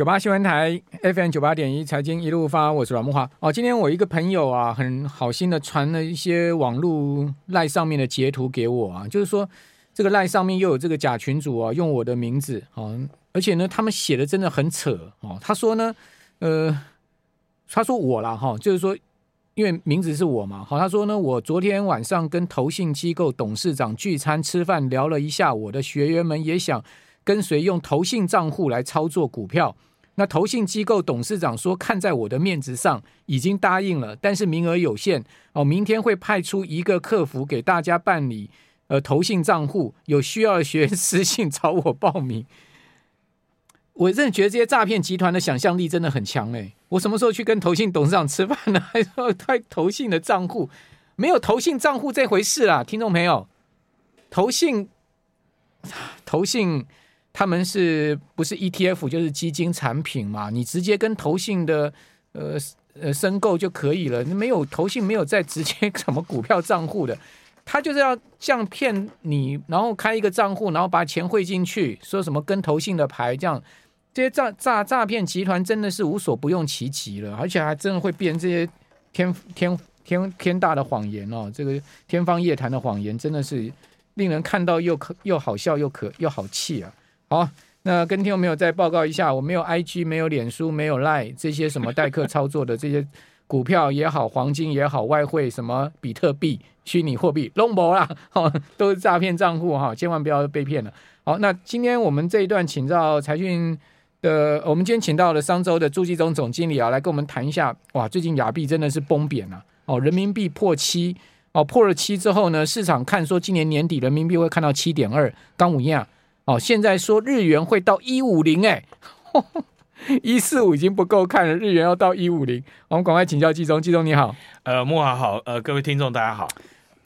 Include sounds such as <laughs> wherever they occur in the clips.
九八新闻台 FM 九八点一财经一路发，我是阮慕华。哦，今天我一个朋友啊，很好心的传了一些网络赖上面的截图给我啊，就是说这个赖上面又有这个假群主啊，用我的名字啊，而且呢，他们写的真的很扯哦。他说呢，呃，他说我啦哈，就是说因为名字是我嘛，好，他说呢，我昨天晚上跟投信机构董事长聚餐吃饭聊了一下，我的学员们也想。跟随用投信账户来操作股票，那投信机构董事长说，看在我的面子上，已经答应了，但是名额有限哦，明天会派出一个客服给大家办理呃投信账户，有需要的学员 <laughs> 私信找我报名。我真的觉得这些诈骗集团的想象力真的很强哎！我什么时候去跟投信董事长吃饭呢？<laughs> 还说开投信的账户，没有投信账户这回事啦，听众朋友，投信投信。他们是不是 ETF 就是基金产品嘛？你直接跟投信的呃呃申购就可以了。你没有投信没有再直接什么股票账户的，他就是要这样骗你，然后开一个账户，然后把钱汇进去，说什么跟投信的牌这样，这些诈诈诈骗集团真的是无所不用其极了，而且还真的会变这些天天天天大的谎言哦，这个天方夜谭的谎言真的是令人看到又可又好笑又可又好气啊！好，那跟听众朋友再报告一下，我没有 IG，没有脸书，没有 Line 这些什么代客操作的这些股票也好，黄金也好，外汇什么比特币、虚拟货币，拢无啦，哈，<laughs> 都是诈骗账户哈，千万不要被骗了。好，那今天我们这一段请到财讯的，我们今天请到了商周的朱继忠总经理啊，来跟我们谈一下，哇，最近亚币真的是崩贬了，哦，人民币破七，哦，破了七之后呢，市场看说今年年底人民币会看到七点二，刚五样。哦，现在说日元会到一五零，哎，<laughs> 一四五已经不够看了，日元要到一五零。我们赶快请教季中，季中你好，呃，慕驊好，呃，各位听众大家好。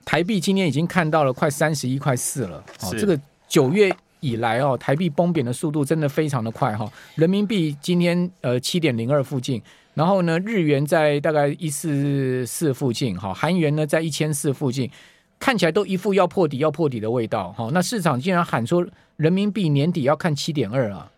台币今天已经看到了快三十一块四了，哦，这个九月以来哦，台币崩贬的速度真的非常的快哈。人民币今天呃七点零二附近，然后呢，日元在大概一四四附近，哈，韩元呢在一千四附近。看起来都一副要破底要破底的味道，哈，那市场竟然喊说人民币年底要看七点二啊！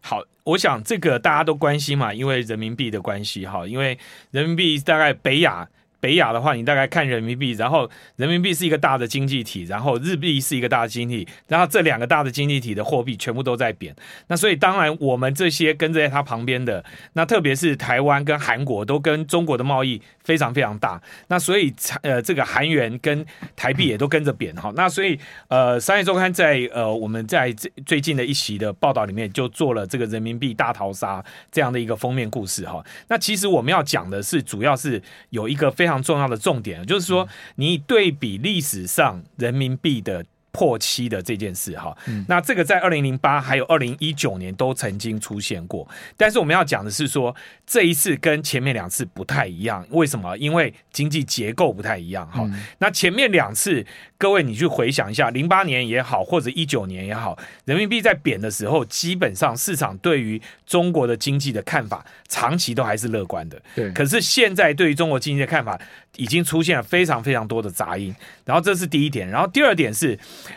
好，我想这个大家都关心嘛，因为人民币的关系，哈，因为人民币大概北亚。北亚的话，你大概看人民币，然后人民币是一个大的经济体，然后日币是一个大的经济体，然后这两个大的经济体的货币全部都在贬。那所以当然，我们这些跟在它旁边的，那特别是台湾跟韩国都跟中国的贸易非常非常大。那所以呃，这个韩元跟台币也都跟着贬哈。那所以呃，商业周刊在呃我们在最最近的一期的报道里面就做了这个人民币大逃杀这样的一个封面故事哈。那其实我们要讲的是，主要是有一个非常。非常重要的重点就是说，你对比历史上人民币的破七的这件事哈，那这个在二零零八还有二零一九年都曾经出现过，但是我们要讲的是说，这一次跟前面两次不太一样，为什么？因为经济结构不太一样哈。那前面两次，各位你去回想一下，零八年也好，或者一九年也好，人民币在贬的时候，基本上市场对于中国的经济的看法，长期都还是乐观的。对。可是现在对于中国经济的看法，已经出现了非常非常多的杂音。然后这是第一点，然后第二点是。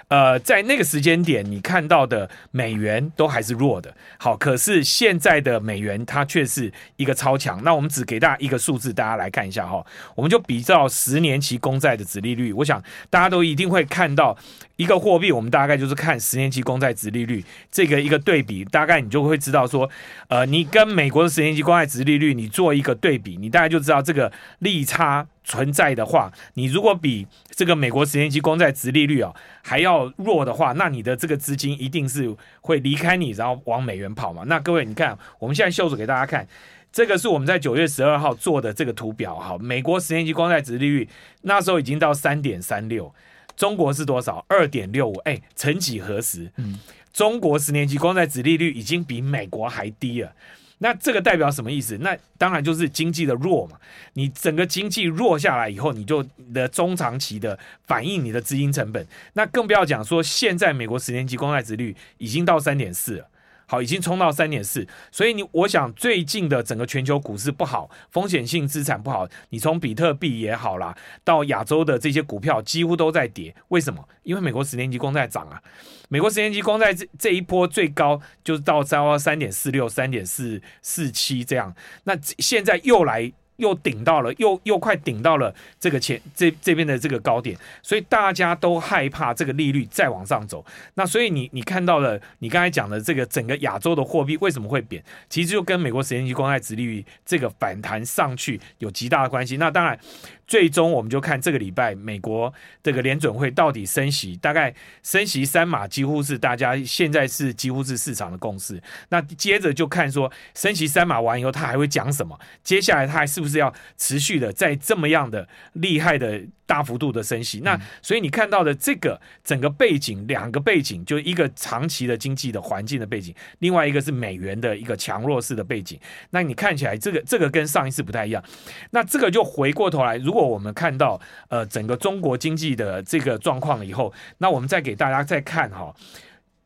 呃，在那个时间点，你看到的美元都还是弱的。好，可是现在的美元它却是一个超强。那我们只给大家一个数字，大家来看一下哈。我们就比照十年期公债的殖利率，我想大家都一一定会看到一个货币，我们大概就是看十年期公债殖利率这个一个对比，大概你就会知道说，呃，你跟美国的十年期公债殖利率你做一个对比，你大概就知道这个利差。存在的话，你如果比这个美国十年期公债殖利率啊还要弱的话，那你的这个资金一定是会离开你，然后往美元跑嘛。那各位，你看，我们现在秀出给大家看，这个是我们在九月十二号做的这个图表哈。美国十年期公债殖利率那时候已经到三点三六，中国是多少？二点六五。哎，曾几何时，嗯，中国十年期公债殖利率已经比美国还低了。那这个代表什么意思？那当然就是经济的弱嘛。你整个经济弱下来以后，你就你的中长期的反映你的资金成本。那更不要讲说，现在美国十年期公债殖率已经到三点四了。好，已经冲到三点四，所以你我想最近的整个全球股市不好，风险性资产不好，你从比特币也好啦，到亚洲的这些股票几乎都在跌，为什么？因为美国十年期公债涨啊，美国十年期公债这这一波最高就是到三三点四六、三点四四七这样，那现在又来。又顶到了，又又快顶到了这个前这这边的这个高点，所以大家都害怕这个利率再往上走。那所以你你看到了，你刚才讲的这个整个亚洲的货币为什么会贬？其实就跟美国十年期公债殖利率这个反弹上去有极大的关系。那当然。最终我们就看这个礼拜美国这个联准会到底升息，大概升息三码，几乎是大家现在是几乎是市场的共识。那接着就看说升息三码完以后，他还会讲什么？接下来他还是不是要持续的在这么样的厉害的？大幅度的升息，那所以你看到的这个整个背景，两个背景，就一个长期的经济的环境的背景，另外一个是美元的一个强弱势的背景。那你看起来这个这个跟上一次不太一样。那这个就回过头来，如果我们看到呃整个中国经济的这个状况以后，那我们再给大家再看哈，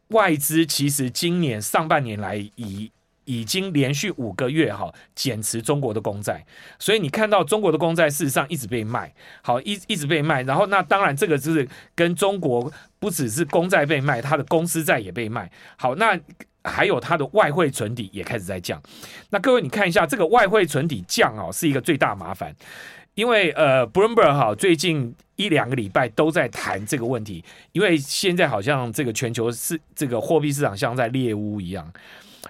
外资其实今年上半年来以已经连续五个月哈减持中国的公债，所以你看到中国的公债事实上一直被卖，好一一直被卖，然后那当然这个就是跟中国不只是公债被卖，它的公司债也被卖，好那还有它的外汇存底也开始在降，那各位你看一下这个外汇存底降啊是一个最大麻烦，因为呃 Bloomberg 哈最近一两个礼拜都在谈这个问题，因为现在好像这个全球是这个货币市场像在猎巫一样。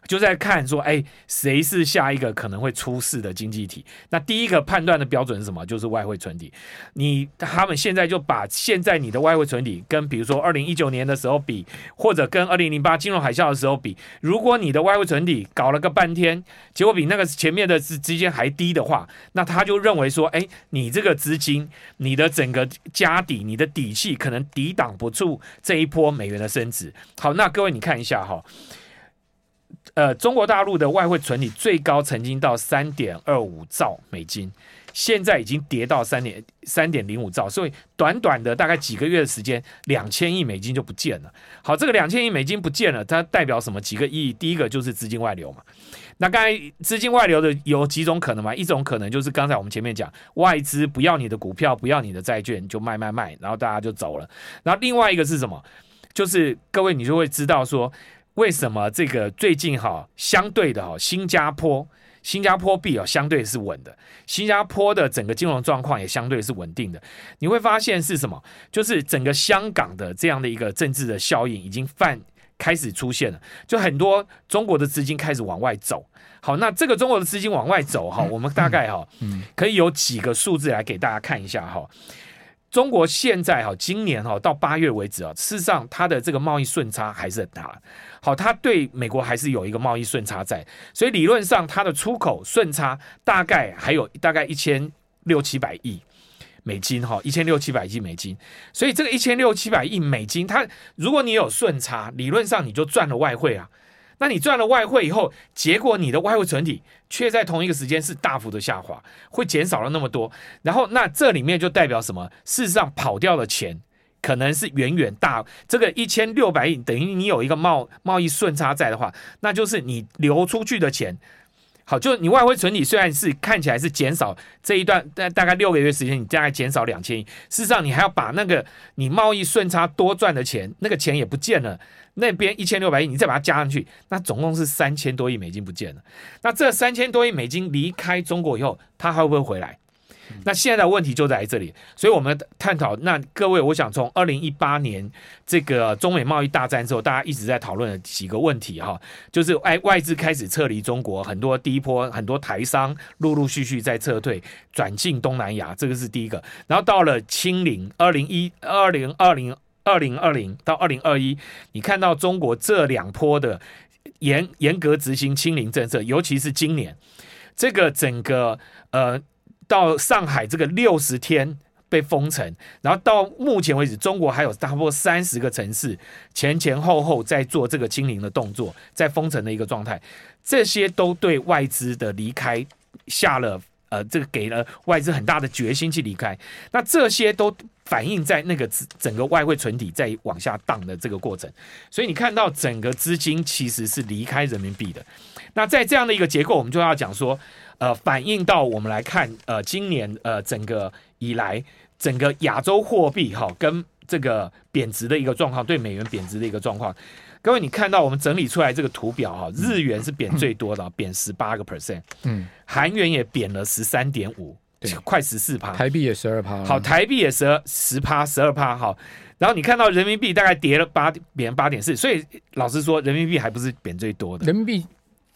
就在看说，哎，谁是下一个可能会出事的经济体？那第一个判断的标准是什么？就是外汇存底。你他们现在就把现在你的外汇存底跟比如说二零一九年的时候比，或者跟二零零八金融海啸的时候比，如果你的外汇存底搞了个半天，结果比那个前面的资资金还低的话，那他就认为说，哎，你这个资金，你的整个家底，你的底气可能抵挡不住这一波美元的升值。好，那各位你看一下哈。呃，中国大陆的外汇存底最高曾经到三点二五兆美金，现在已经跌到三点三点零五兆，所以短短的大概几个月的时间，两千亿美金就不见了。好，这个两千亿美金不见了，它代表什么？几个意义？第一个就是资金外流嘛。那刚才资金外流的有几种可能嘛？一种可能就是刚才我们前面讲，外资不要你的股票，不要你的债券，就卖卖卖，然后大家就走了。然后另外一个是什么？就是各位你就会知道说。为什么这个最近哈相对的哈新加坡新加坡币哦相对是稳的，新加坡的整个金融状况也相对是稳定的。你会发现是什么？就是整个香港的这样的一个政治的效应已经泛开始出现了，就很多中国的资金开始往外走。好，那这个中国的资金往外走哈，我们大概哈可以有几个数字来给大家看一下哈。中国现在哈，今年哈到八月为止啊，事实上它的这个贸易顺差还是很大。好，它对美国还是有一个贸易顺差在，所以理论上它的出口顺差大概还有大概一千六七百亿美金哈，一千六七百亿美金。所以这个一千六七百亿美金，它如果你有顺差，理论上你就赚了外汇啊。那你赚了外汇以后，结果你的外汇存底却在同一个时间是大幅的下滑，会减少了那么多。然后，那这里面就代表什么？事实上，跑掉的钱可能是远远大。这个一千六百亿等于你有一个贸贸易顺差在的话，那就是你流出去的钱。好，就你外汇存底虽然是看起来是减少这一段，大大概六个月时间，你大概减少两千亿。事实上，你还要把那个你贸易顺差多赚的钱，那个钱也不见了。那边一千六百亿，你再把它加上去，那总共是三千多亿美金不见了。那这三千多亿美金离开中国以后，它还会不会回来？那现在的问题就在这里，所以我们探讨。那各位，我想从二零一八年这个中美贸易大战之后，大家一直在讨论的几个问题哈，就是外外资开始撤离中国，很多第一波很多台商陆陆续续在撤退，转进东南亚，这个是第一个。然后到了清零，二零一二零二零二零二零到二零二一，你看到中国这两波的严严格执行清零政策，尤其是今年这个整个呃。到上海这个六十天被封城，然后到目前为止，中国还有差不多三十个城市前前后后在做这个清零的动作，在封城的一个状态，这些都对外资的离开下了呃，这个给了外资很大的决心去离开。那这些都反映在那个整个外汇存底在往下荡的这个过程。所以你看到整个资金其实是离开人民币的。那在这样的一个结构，我们就要讲说，呃，反映到我们来看，呃，今年呃整个以来整个亚洲货币哈跟这个贬值的一个状况，对美元贬值的一个状况。各位，你看到我们整理出来这个图表哈，日元是贬最多的，贬十八个 percent，嗯，韩元也贬了十三点五，快十四趴，台币也十二趴，好，台币也十二十趴，十二趴，好，然后你看到人民币大概跌了八，贬八点四，所以老实说，人民币还不是贬最多的，人民币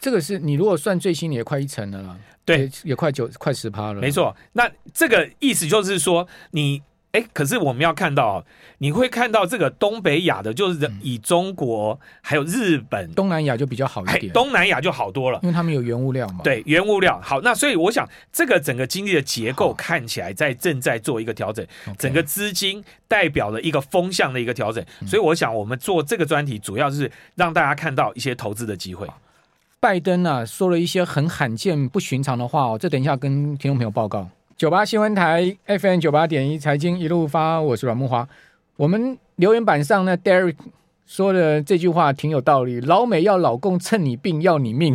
这个是你如果算最新的也快一成了啦，对，也，也快九快十趴了，没错，那这个意思就是说你。哎，可是我们要看到，你会看到这个东北亚的，就是以中国还有日本、东南亚就比较好一点，东南亚就好多了，因为他们有原物料嘛。对，原物料。好，那所以我想，这个整个经济的结构看起来在正在做一个调整，整个资金代表了一个风向的一个调整，所以我想我们做这个专题，主要是让大家看到一些投资的机会。拜登啊，说了一些很罕见、不寻常的话哦，这等一下跟听众朋友报告。九八新闻台 FM 九八点一财经一路发，我是阮木华。我们留言板上呢，Derek 说的这句话挺有道理。老美要老共趁你病要你命。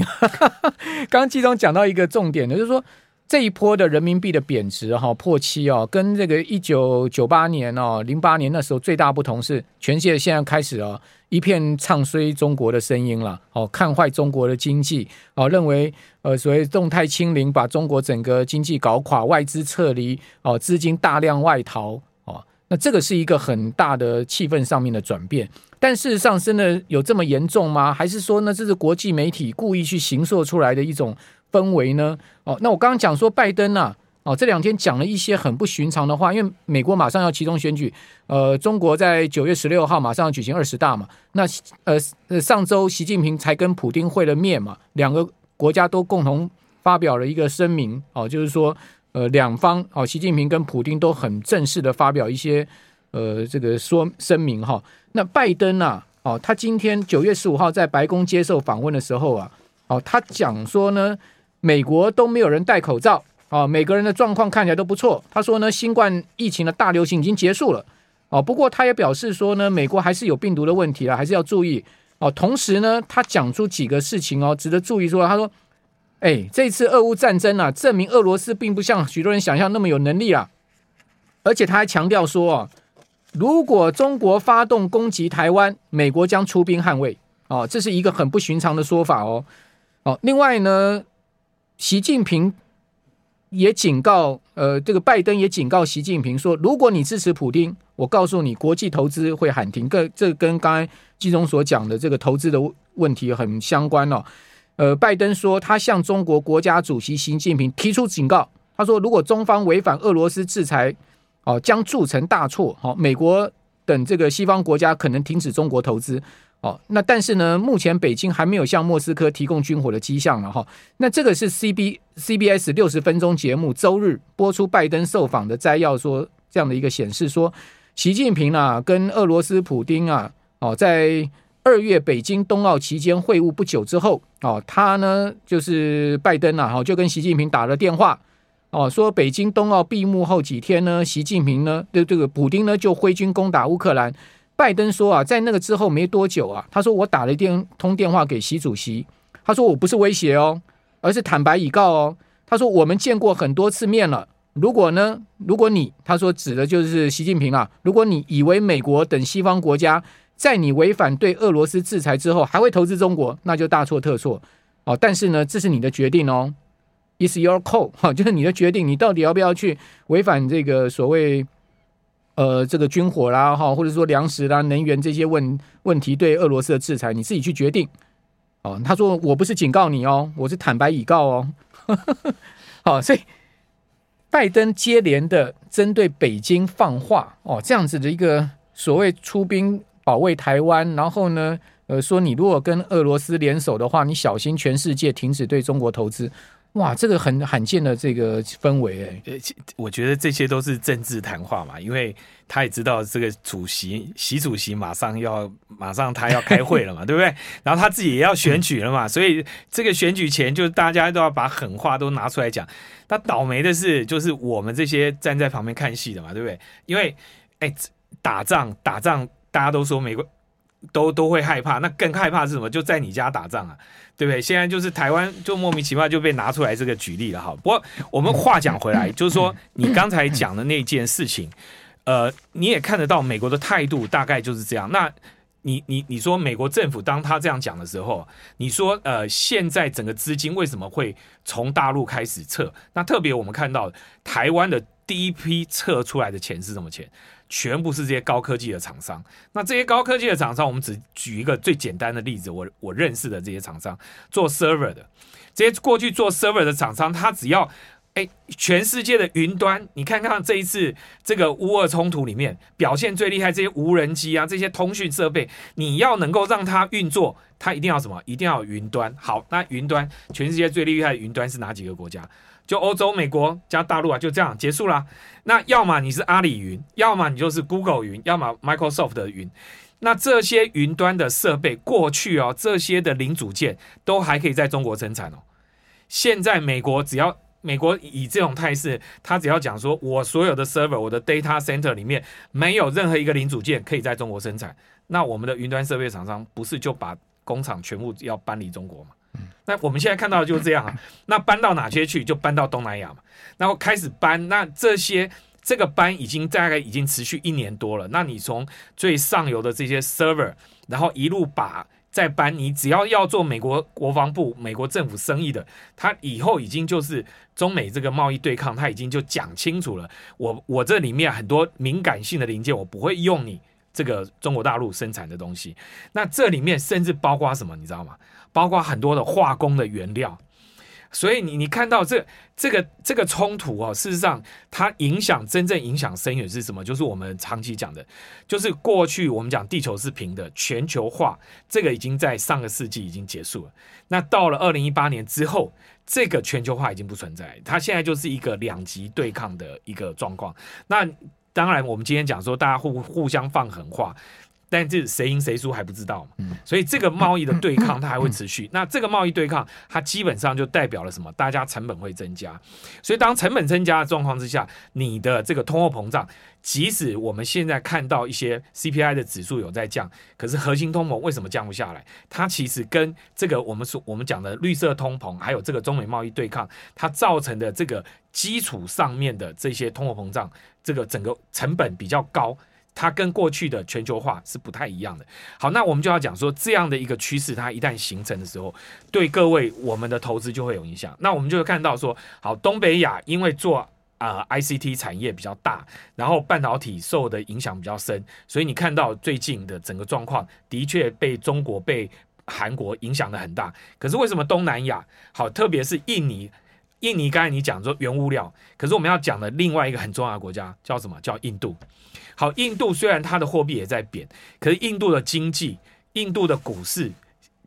<laughs> 刚刚季中讲到一个重点的，就是说这一波的人民币的贬值哈破七哦，跟这个一九九八年哦零八年那时候最大不同是，全世界现在开始哦。一片唱衰中国的声音了，哦，看坏中国的经济，哦，认为呃所谓动态清零把中国整个经济搞垮，外资撤离，哦，资金大量外逃，哦，那这个是一个很大的气氛上面的转变。但事实上，真的有这么严重吗？还是说呢，这是国际媒体故意去形塑出来的一种氛围呢？哦，那我刚刚讲说拜登啊。哦，这两天讲了一些很不寻常的话，因为美国马上要期中选举，呃，中国在九月十六号马上要举行二十大嘛，那呃呃上周习近平才跟普丁会了面嘛，两个国家都共同发表了一个声明，哦，就是说呃两方哦，习近平跟普丁都很正式的发表一些呃这个说声明哈、那拜登啊，哦，他今天九月十五号在白宫接受访问的时候啊，哦，他讲说呢，美国都没有人戴口罩。啊，每个人的状况看起来都不错。他说呢，新冠疫情的大流行已经结束了。哦，不过他也表示说呢，美国还是有病毒的问题了，还是要注意。哦，同时呢，他讲出几个事情哦，值得注意说。他说，哎，这次俄乌战争啊，证明俄罗斯并不像许多人想象那么有能力啊。而且他还强调说啊，如果中国发动攻击台湾，美国将出兵捍卫。哦，这是一个很不寻常的说法哦。哦，另外呢，习近平。也警告，呃，这个拜登也警告习近平说，如果你支持普丁，我告诉你，国际投资会喊停。跟这跟刚才季中所讲的这个投资的问题很相关哦。呃，拜登说，他向中国国家主席习近平提出警告，他说，如果中方违反俄罗斯制裁，哦，将铸成大错。好，美国等这个西方国家可能停止中国投资。哦，那但是呢，目前北京还没有向莫斯科提供军火的迹象了哈。那这个是 C B C B S 六十分钟节目周日播出拜登受访的摘要，说这样的一个显示说，习近平啊跟俄罗斯普丁啊，哦，在二月北京冬奥期间会晤不久之后，哦，他呢就是拜登啊，哈，就跟习近平打了电话，哦，说北京冬奥闭幕后几天呢，习近平呢，对这个普丁呢就挥军攻打乌克兰。拜登说啊，在那个之后没多久啊，他说我打了一电通电话给习主席，他说我不是威胁哦，而是坦白以告哦。他说我们见过很多次面了，如果呢，如果你他说指的就是习近平啊，如果你以为美国等西方国家在你违反对俄罗斯制裁之后还会投资中国，那就大错特错哦。但是呢，这是你的决定哦，is your call 哈，就是你的决定，你到底要不要去违反这个所谓。呃，这个军火啦，哈，或者说粮食啦、能源这些问问题，对俄罗斯的制裁，你自己去决定。哦，他说我不是警告你哦，我是坦白以告哦。<laughs> 好，所以拜登接连的针对北京放话哦，这样子的一个所谓出兵保卫台湾，然后呢，呃，说你如果跟俄罗斯联手的话，你小心全世界停止对中国投资。哇，这个很罕见的这个氛围哎，呃，我觉得这些都是政治谈话嘛，因为他也知道这个主席习主席马上要马上他要开会了嘛，<laughs> 对不对？然后他自己也要选举了嘛，所以这个选举前就大家都要把狠话都拿出来讲。那倒霉的是，就是我们这些站在旁边看戏的嘛，对不对？因为哎，打仗打仗，大家都说美国。都都会害怕，那更害怕是什么？就在你家打仗啊，对不对？现在就是台湾就莫名其妙就被拿出来这个举例了哈。不过我们话讲回来，<coughs> 就是说你刚才讲的那件事情，呃，你也看得到美国的态度大概就是这样。那你你你说美国政府当他这样讲的时候，你说呃，现在整个资金为什么会从大陆开始撤？那特别我们看到台湾的第一批撤出来的钱是什么钱？全部是这些高科技的厂商。那这些高科技的厂商，我们只举一个最简单的例子，我我认识的这些厂商做 server 的，这些过去做 server 的厂商，他只要哎，全世界的云端，你看看这一次这个乌俄冲突里面表现最厉害这些无人机啊，这些通讯设备，你要能够让它运作，它一定要什么？一定要云端。好，那云端全世界最厉害的云端是哪几个国家？就欧洲、美国加大陆啊，就这样结束啦。那要么你是阿里云，要么你就是 Google 云，要么 Microsoft 的云。那这些云端的设备过去哦，这些的零组件都还可以在中国生产哦。现在美国只要美国以这种态势，他只要讲说我所有的 server、我的 data center 里面没有任何一个零组件可以在中国生产，那我们的云端设备厂商不是就把工厂全部要搬离中国吗？那我们现在看到的就是这样啊，那搬到哪些去？就搬到东南亚嘛。然后开始搬，那这些这个搬已经大概已经持续一年多了。那你从最上游的这些 server，然后一路把再搬，你只要要做美国国防部、美国政府生意的，他以后已经就是中美这个贸易对抗，他已经就讲清楚了。我我这里面很多敏感性的零件，我不会用你这个中国大陆生产的东西。那这里面甚至包括什么，你知道吗？包括很多的化工的原料，所以你你看到这这个这个冲突哦，事实上它影响真正影响深远是什么？就是我们长期讲的，就是过去我们讲地球是平的，全球化这个已经在上个世纪已经结束了。那到了二零一八年之后，这个全球化已经不存在，它现在就是一个两极对抗的一个状况。那当然，我们今天讲说大家互互相放狠话。但是谁赢谁输还不知道嘛，所以这个贸易的对抗它还会持续。那这个贸易对抗它基本上就代表了什么？大家成本会增加。所以当成本增加的状况之下，你的这个通货膨胀，即使我们现在看到一些 CPI 的指数有在降，可是核心通膨为什么降不下来？它其实跟这个我们说我们讲的绿色通膨，还有这个中美贸易对抗，它造成的这个基础上面的这些通货膨胀，这个整个成本比较高。它跟过去的全球化是不太一样的。好，那我们就要讲说，这样的一个趋势，它一旦形成的时候，对各位我们的投资就会有影响。那我们就会看到说，好，东北亚因为做啊、ICT 产业比较大，然后半导体受的影响比较深，所以你看到最近的整个状况，的确被中国、被韩国影响的很大。可是为什么东南亚好，特别是印尼？印尼刚才你讲说原物料，可是我们要讲的另外一个很重要的国家叫什么？叫印度。好，印度虽然它的货币也在贬，可是印度的经济、印度的股市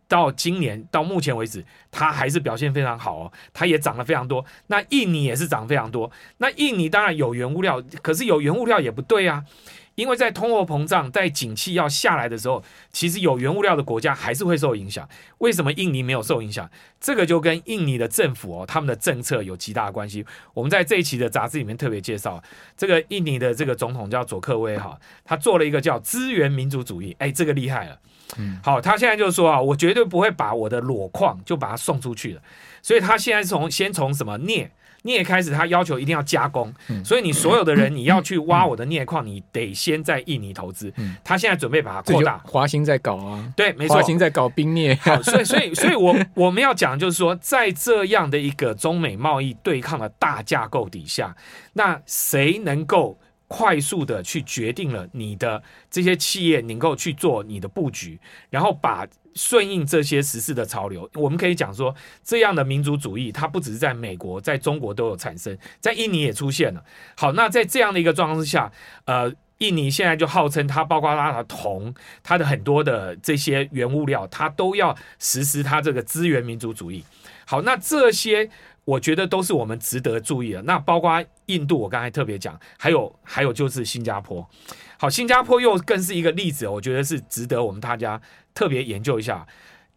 到今年到目前为止，它还是表现非常好哦，它也涨了非常多。那印尼也是涨非常多。那印尼当然有原物料，可是有原物料也不对啊。因为在通货膨胀、在景气要下来的时候，其实有原物料的国家还是会受影响。为什么印尼没有受影响？这个就跟印尼的政府哦，他们的政策有极大的关系。我们在这一期的杂志里面特别介绍，这个印尼的这个总统叫佐克威哈，他做了一个叫资源民族主义，哎，这个厉害了。嗯，好，他现在就是说啊，我绝对不会把我的裸矿就把它送出去了，所以他现在从先从什么镍。镍开始，他要求一定要加工，嗯、所以你所有的人，你要去挖我的镍矿，嗯、你得先在印尼投资。嗯、他现在准备把它扩大，华兴在搞啊，对，没错，华兴在搞冰镍。好，所以，所以，所以我 <laughs> 我们要讲，就是说，在这样的一个中美贸易对抗的大架构底下，那谁能够快速的去决定了你的这些企业能够去做你的布局，然后把。顺应这些时事的潮流，我们可以讲说，这样的民族主义，它不只是在美国，在中国都有产生，在印尼也出现了。好，那在这样的一个状况之下，呃，印尼现在就号称它，包括它的铜，它的很多的这些原物料，它都要实施它这个资源民族主义。好，那这些我觉得都是我们值得注意的。那包括印度，我刚才特别讲，还有还有就是新加坡。好，新加坡又更是一个例子，我觉得是值得我们大家特别研究一下。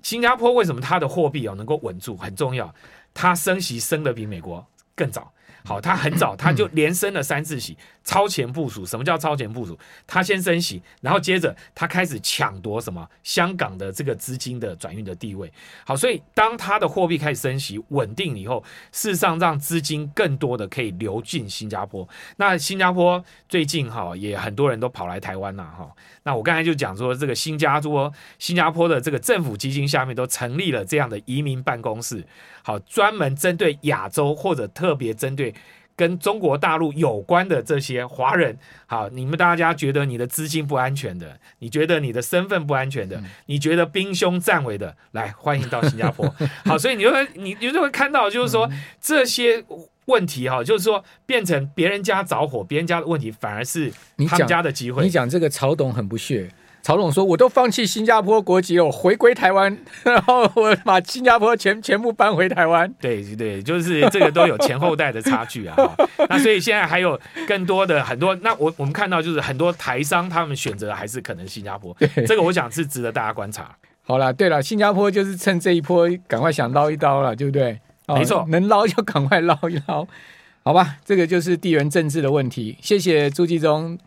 新加坡为什么它的货币哦能够稳住，很重要，它升息升的比美国更早。好，他很早他就连升了三次息，超前部署。什么叫超前部署？他先升息，然后接着他开始抢夺什么香港的这个资金的转运的地位。好，所以当他的货币开始升息稳定以后，事实上让资金更多的可以流进新加坡。那新加坡最近哈也很多人都跑来台湾了哈。那我刚才就讲说，这个新加坡新加坡的这个政府基金下面都成立了这样的移民办公室，好，专门针对亚洲或者特别针对。跟中国大陆有关的这些华人，好，你们大家觉得你的资金不安全的，你觉得你的身份不安全的，你觉得兵凶战危的，来欢迎到新加坡。<laughs> 好，所以你就会你你就会看到，就是说这些问题哈，就是说变成别人家着火，别人家的问题反而是他们家的机会。你讲这个曹董很不屑。曹总说：“我都放弃新加坡国籍了，我回归台湾，<laughs> 然后我把新加坡全全部搬回台湾。”对对，就是这个都有前后代的差距啊。<laughs> 那所以现在还有更多的很多，那我我们看到就是很多台商他们选择还是可能新加坡。这个我想是值得大家观察。好了，对了，新加坡就是趁这一波赶快想捞一刀了，对不对？没错，哦，能捞就赶快捞一捞，好吧？这个就是地缘政治的问题。谢谢朱继忠。